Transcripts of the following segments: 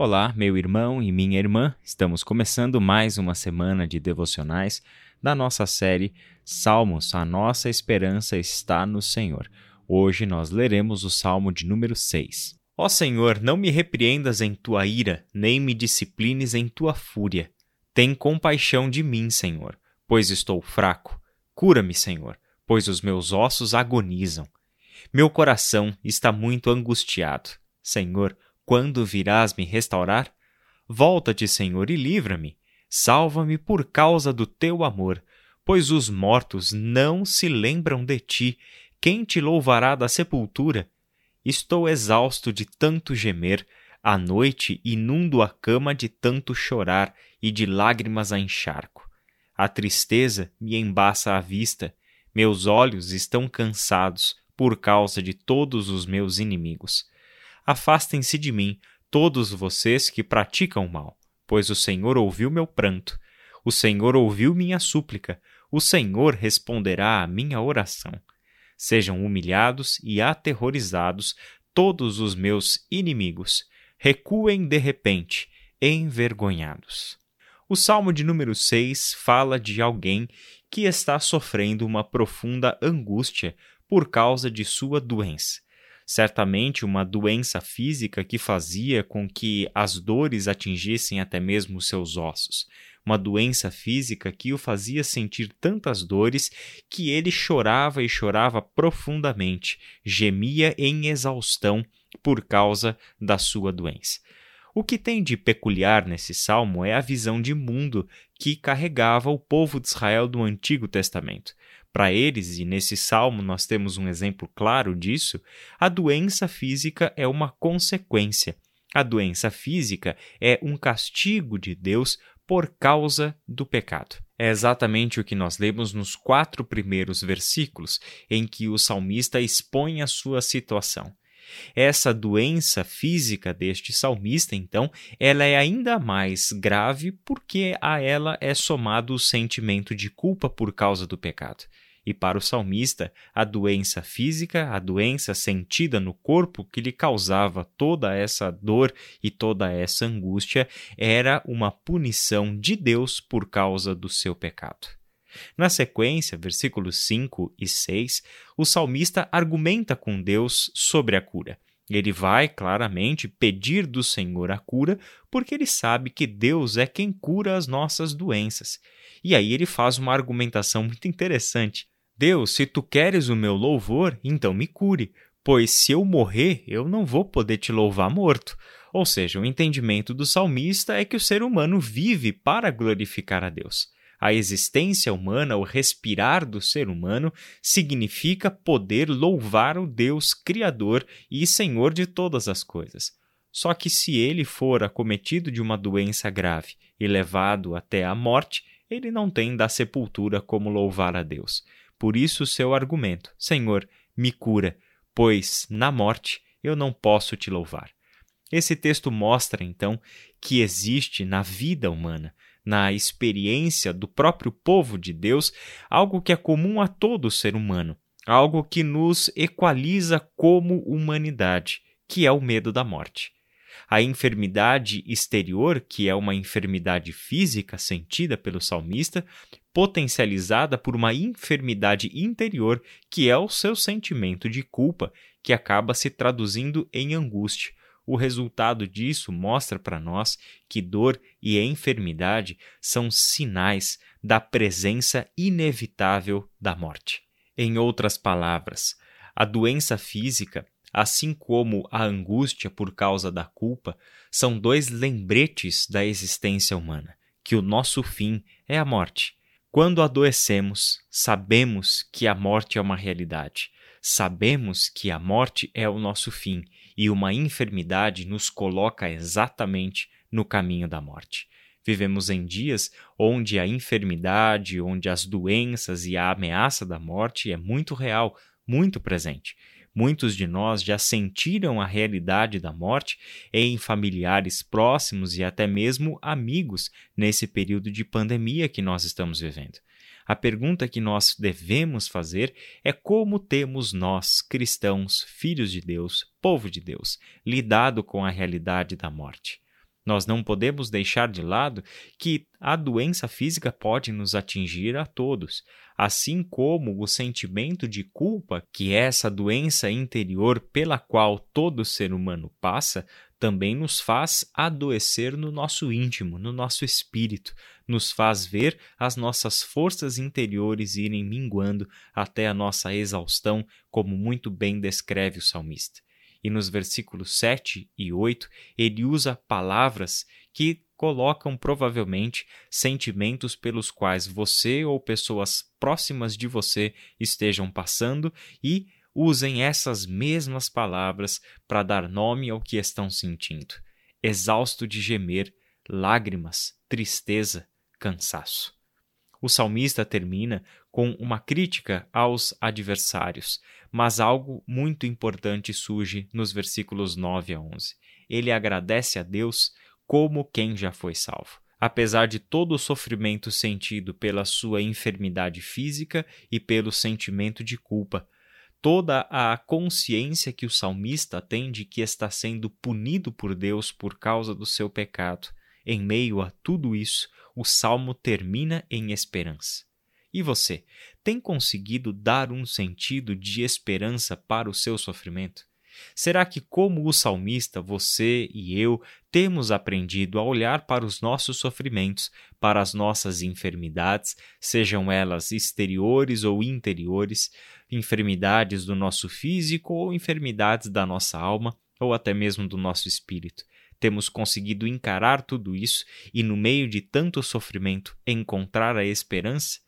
Olá, meu irmão e minha irmã, estamos começando mais uma semana de devocionais da nossa série Salmos, a nossa esperança está no Senhor. Hoje nós leremos o Salmo de número 6. Ó Senhor, não me repreendas em tua ira, nem me disciplines em tua fúria. Tem compaixão de mim, Senhor, pois estou fraco. Cura-me, Senhor, pois os meus ossos agonizam. Meu coração está muito angustiado. Senhor, quando virás me restaurar? Volta-te, Senhor, e livra-me. Salva-me por causa do teu amor, pois os mortos não se lembram de ti. Quem te louvará da sepultura? Estou exausto de tanto gemer, à noite inundo a cama de tanto chorar e de lágrimas a encharco. A tristeza me embaça a vista, meus olhos estão cansados por causa de todos os meus inimigos. Afastem-se de mim, todos vocês que praticam mal, pois o Senhor ouviu meu pranto, o Senhor ouviu minha súplica, o Senhor responderá à minha oração. Sejam humilhados e aterrorizados todos os meus inimigos, recuem de repente, envergonhados. O Salmo de número 6 fala de alguém que está sofrendo uma profunda angústia por causa de sua doença certamente uma doença física que fazia com que as dores atingissem até mesmo seus ossos. Uma doença física que o fazia sentir tantas dores que ele chorava e chorava profundamente, gemia em exaustão por causa da sua doença. O que tem de peculiar nesse salmo é a visão de mundo que carregava o povo de Israel do Antigo Testamento. Para eles, e nesse salmo nós temos um exemplo claro disso, a doença física é uma consequência. A doença física é um castigo de Deus por causa do pecado. É exatamente o que nós lemos nos quatro primeiros versículos, em que o salmista expõe a sua situação. Essa doença física deste salmista, então, ela é ainda mais grave porque a ela é somado o sentimento de culpa por causa do pecado. E para o salmista, a doença física, a doença sentida no corpo que lhe causava toda essa dor e toda essa angústia, era uma punição de Deus por causa do seu pecado. Na sequência, versículos 5 e 6, o salmista argumenta com Deus sobre a cura. Ele vai claramente pedir do Senhor a cura, porque ele sabe que Deus é quem cura as nossas doenças. E aí ele faz uma argumentação muito interessante. Deus, se tu queres o meu louvor, então me cure, pois se eu morrer, eu não vou poder te louvar morto. Ou seja, o entendimento do salmista é que o ser humano vive para glorificar a Deus. A existência humana, o respirar do ser humano, significa poder louvar o Deus Criador e Senhor de todas as coisas. Só que se ele for acometido de uma doença grave e levado até a morte, ele não tem da sepultura como louvar a Deus. Por isso, seu argumento: Senhor, me cura, pois na morte eu não posso te louvar. Esse texto mostra, então, que existe na vida humana na experiência do próprio povo de Deus, algo que é comum a todo ser humano, algo que nos equaliza como humanidade, que é o medo da morte. A enfermidade exterior, que é uma enfermidade física sentida pelo salmista, potencializada por uma enfermidade interior, que é o seu sentimento de culpa, que acaba se traduzindo em angústia. O resultado disso mostra para nós que dor e enfermidade são sinais da presença inevitável da morte. Em outras palavras, a doença física, assim como a angústia por causa da culpa, são dois lembretes da existência humana, que o nosso fim é a morte. Quando adoecemos, sabemos que a morte é uma realidade. Sabemos que a morte é o nosso fim e uma enfermidade nos coloca exatamente no caminho da morte. Vivemos em dias onde a enfermidade, onde as doenças e a ameaça da morte é muito real, muito presente. Muitos de nós já sentiram a realidade da morte em familiares próximos e até mesmo amigos nesse período de pandemia que nós estamos vivendo. A pergunta que nós devemos fazer é como temos nós, cristãos, filhos de Deus, povo de Deus, lidado com a realidade da morte. Nós não podemos deixar de lado que a doença física pode nos atingir a todos, assim como o sentimento de culpa, que é essa doença interior pela qual todo ser humano passa, também nos faz adoecer no nosso íntimo, no nosso espírito, nos faz ver as nossas forças interiores irem minguando até a nossa exaustão, como muito bem descreve o salmista e nos versículos 7 e 8 ele usa palavras que colocam provavelmente sentimentos pelos quais você ou pessoas próximas de você estejam passando e usem essas mesmas palavras para dar nome ao que estão sentindo. Exausto de gemer, lágrimas, tristeza, cansaço. O salmista termina com uma crítica aos adversários, mas algo muito importante surge nos versículos 9 a 11. Ele agradece a Deus como quem já foi salvo. Apesar de todo o sofrimento sentido pela sua enfermidade física e pelo sentimento de culpa, toda a consciência que o salmista tem de que está sendo punido por Deus por causa do seu pecado, em meio a tudo isso, o salmo termina em esperança. E você, tem conseguido dar um sentido de esperança para o seu sofrimento? Será que, como o salmista, você e eu temos aprendido a olhar para os nossos sofrimentos, para as nossas enfermidades, sejam elas exteriores ou interiores, enfermidades do nosso físico ou enfermidades da nossa alma, ou até mesmo do nosso espírito? Temos conseguido encarar tudo isso e, no meio de tanto sofrimento, encontrar a esperança?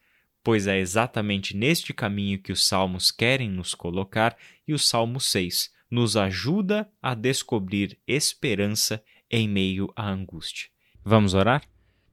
Pois é exatamente neste caminho que os salmos querem nos colocar e o Salmo 6 nos ajuda a descobrir esperança em meio à angústia. Vamos orar?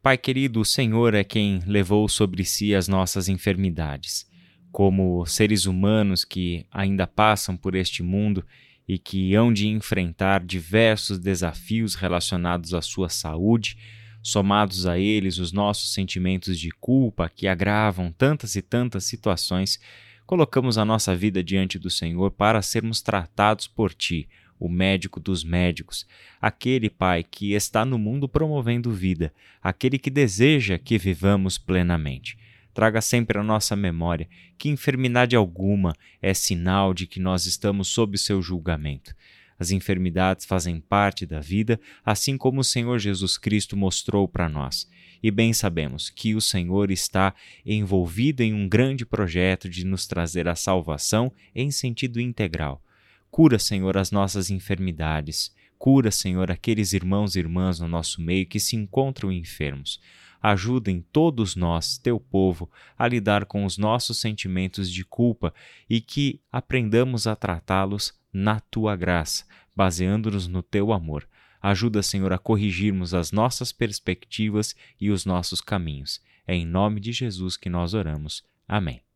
Pai querido, o Senhor é quem levou sobre si as nossas enfermidades. Como seres humanos que ainda passam por este mundo e que hão de enfrentar diversos desafios relacionados à sua saúde, somados a eles os nossos sentimentos de culpa que agravam tantas e tantas situações, colocamos a nossa vida diante do Senhor para sermos tratados por Ti, o médico dos médicos, aquele Pai que está no mundo promovendo vida, aquele que deseja que vivamos plenamente traga sempre à nossa memória que enfermidade alguma é sinal de que nós estamos sob seu julgamento. As enfermidades fazem parte da vida, assim como o Senhor Jesus Cristo mostrou para nós. E bem sabemos que o Senhor está envolvido em um grande projeto de nos trazer a salvação em sentido integral. Cura, Senhor, as nossas enfermidades. Cura, Senhor, aqueles irmãos e irmãs no nosso meio que se encontram enfermos ajudem todos nós, teu povo, a lidar com os nossos sentimentos de culpa e que aprendamos a tratá-los na tua graça, baseando-nos no teu amor. Ajuda, Senhor, a corrigirmos as nossas perspectivas e os nossos caminhos. É em nome de Jesus que nós oramos. Amém.